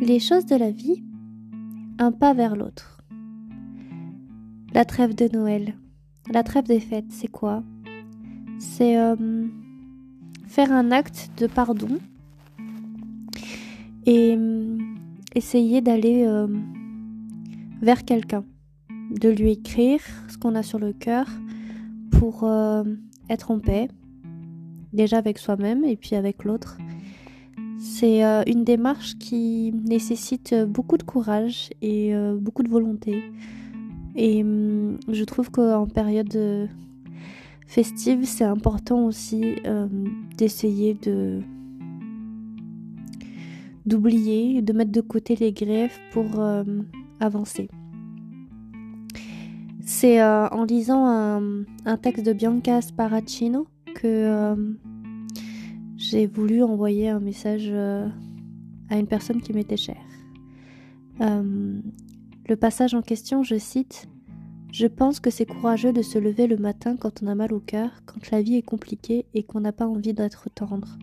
Les choses de la vie, un pas vers l'autre. La trêve de Noël, la trêve des fêtes, c'est quoi? C'est euh, faire un acte de pardon et euh, essayer d'aller euh, vers quelqu'un, de lui écrire ce qu'on a sur le cœur pour être en paix, déjà avec soi-même et puis avec l'autre c'est euh, une démarche qui nécessite beaucoup de courage et euh, beaucoup de volonté. Et hum, je trouve qu'en période euh, festive, c'est important aussi d'essayer de d'oublier, de mettre de côté les greffes pour avancer. C'est en lisant un, texte de Bianca Sparacino que j'ai voulu envoyer un message euh, à une personne qui m'était chère. Euh, le passage en question, je cite Je pense que c'est courageux de se lever le matin quand on a mal au cœur, quand la vie est compliquée et qu'on n'a pas envie d'être tendre.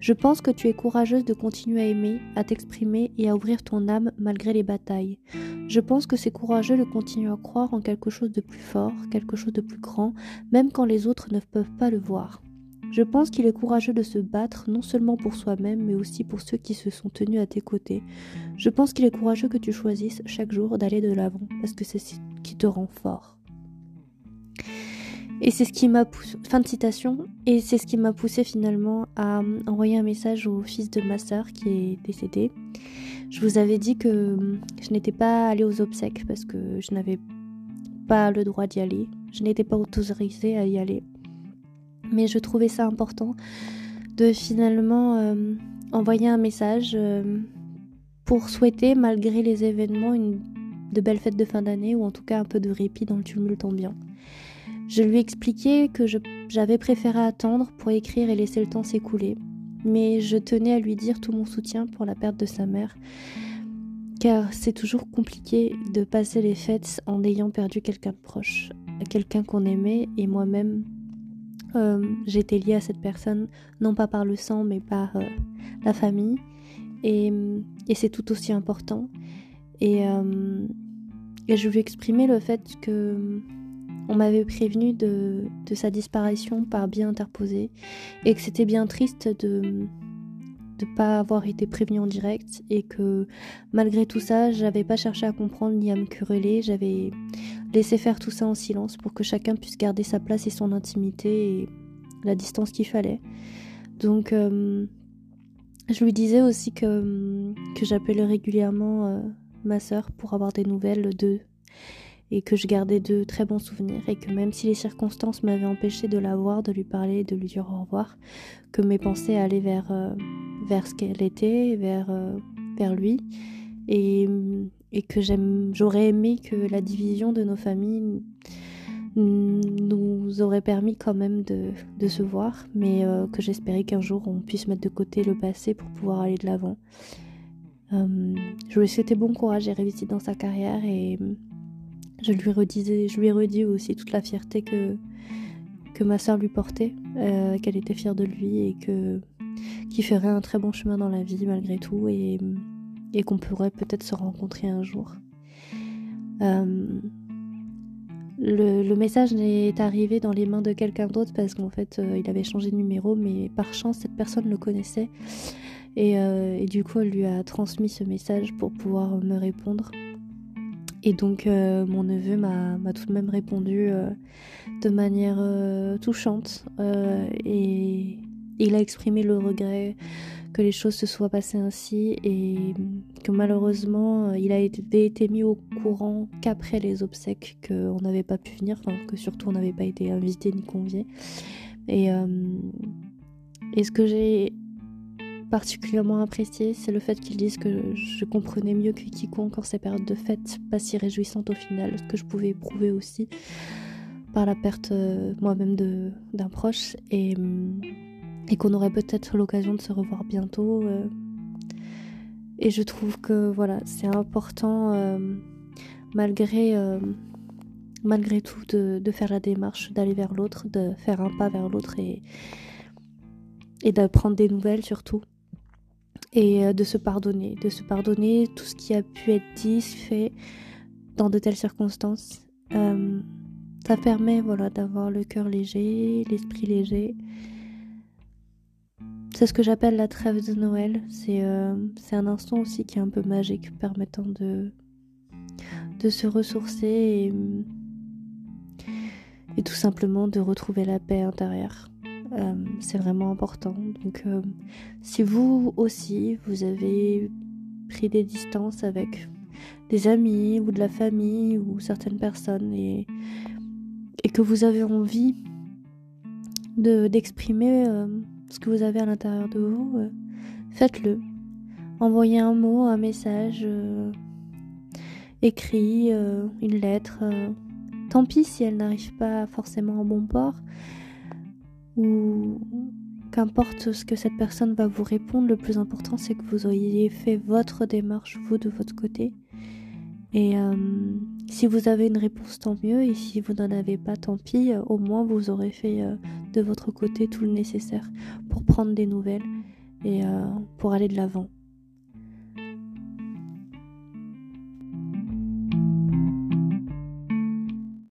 Je pense que tu es courageuse de continuer à aimer, à t'exprimer et à ouvrir ton âme malgré les batailles. Je pense que c'est courageux de continuer à croire en quelque chose de plus fort, quelque chose de plus grand, même quand les autres ne peuvent pas le voir. Je pense qu'il est courageux de se battre non seulement pour soi-même, mais aussi pour ceux qui se sont tenus à tes côtés. Je pense qu'il est courageux que tu choisisses chaque jour d'aller de l'avant, parce que c'est ce qui te rend fort. Et c'est ce qui m'a poussé, fin de citation, et c'est ce qui m'a poussé finalement à envoyer un message au fils de ma sœur qui est décédé. Je vous avais dit que je n'étais pas allée aux obsèques parce que je n'avais pas le droit d'y aller. Je n'étais pas autorisée à y aller mais je trouvais ça important de finalement euh, envoyer un message euh, pour souhaiter, malgré les événements, une, de belles fêtes de fin d'année ou en tout cas un peu de répit dans le tumulte ambiant. Je lui expliquais que j'avais préféré attendre pour écrire et laisser le temps s'écouler, mais je tenais à lui dire tout mon soutien pour la perte de sa mère, car c'est toujours compliqué de passer les fêtes en ayant perdu quelqu'un de proche, quelqu'un qu'on aimait et moi-même euh, j'étais liée à cette personne, non pas par le sang, mais par euh, la famille. Et, c'est tout aussi important. Euh, et, je lui exprimais le fait que on m'avait prévenu de, de, sa disparition par bien interposé et que c'était bien triste de ne pas avoir été prévenu en direct et que malgré tout ça, j'avais pas cherché à comprendre ni à me quereller, j'avais laisser faire tout ça en silence pour que chacun puisse garder sa place et son intimité et la distance qu'il fallait. Donc euh, je lui disais aussi que, que j'appelais régulièrement euh, ma sœur pour avoir des nouvelles d'eux et que je gardais de très bons souvenirs et que même si les circonstances m'avaient empêché de la voir, de lui parler, de lui dire au revoir, que mes pensées allaient vers, euh, vers ce qu'elle était, vers, vers lui. Et et que j'aurais aimé que la division de nos familles nous aurait permis quand même de, de se voir, mais euh, que j'espérais qu'un jour on puisse mettre de côté le passé pour pouvoir aller de l'avant. Euh, je lui souhaitais bon courage et réussite dans sa carrière et je lui redisais, je lui ai redit aussi toute la fierté que, ma soeur lui portait, euh, qu'elle était fière de lui et qu'il ferait un très bon chemin dans la vie malgré tout et qu'on pourrait peut-être se rencontrer un jour. Euh, le, message est arrivé dans les mains de quelqu'un d'autre parce qu'en fait euh, il avait changé de numéro, mais par chance cette personne le connaissait et, et, du coup elle lui a transmis ce message pour pouvoir me répondre. Et donc mon neveu m'a tout de même répondu de manière touchante et il a exprimé le regret que les choses se soient passées ainsi et que malheureusement euh, il a été, mis au courant qu'après les obsèques qu'on n'avait pas pu venir, enfin que surtout on n'avait pas été invité ni convié. Et, euh, et ce que j'ai particulièrement apprécié, c'est le fait qu'ils disent que je comprenais mieux que quiconque en ces périodes de fête pas si réjouissantes au final, ce que je pouvais éprouver aussi par la perte euh, moi-même d'un proche. Et qu'on aurait peut-être l'occasion de se revoir bientôt. Euh. Et je trouve que voilà, c'est important euh, malgré, malgré tout de, faire la démarche, d'aller vers l'autre, de faire un pas vers l'autre et, et des nouvelles surtout. Et euh, de se pardonner, de se pardonner tout ce qui a pu être dit, fait dans de telles circonstances. Euh, ça permet voilà d'avoir le cœur léger, l'esprit léger. C'est ce que j'appelle la trêve de Noël. C'est euh, un instant aussi qui est un peu magique, permettant de, de se ressourcer et, et tout simplement de retrouver la paix intérieure. Euh, c'est vraiment important. Donc, euh, si vous aussi, vous avez pris des distances avec des amis ou de la famille ou certaines personnes et, et que vous avez envie de d'exprimer euh, ce que vous avez à l'intérieur de vous, faites-le. Envoyez un mot, un message, écrit, une lettre. tant pis si elle n'arrive pas forcément en bon port ou qu'importe ce que cette personne va vous répondre, le plus important c'est que vous ayez fait votre démarche, vous de votre côté. Et euh, si vous avez une réponse, tant mieux. Et si vous n'en avez pas, tant pis. Au moins, vous aurez fait euh, de votre côté tout le nécessaire pour prendre des nouvelles et euh, pour aller de l'avant.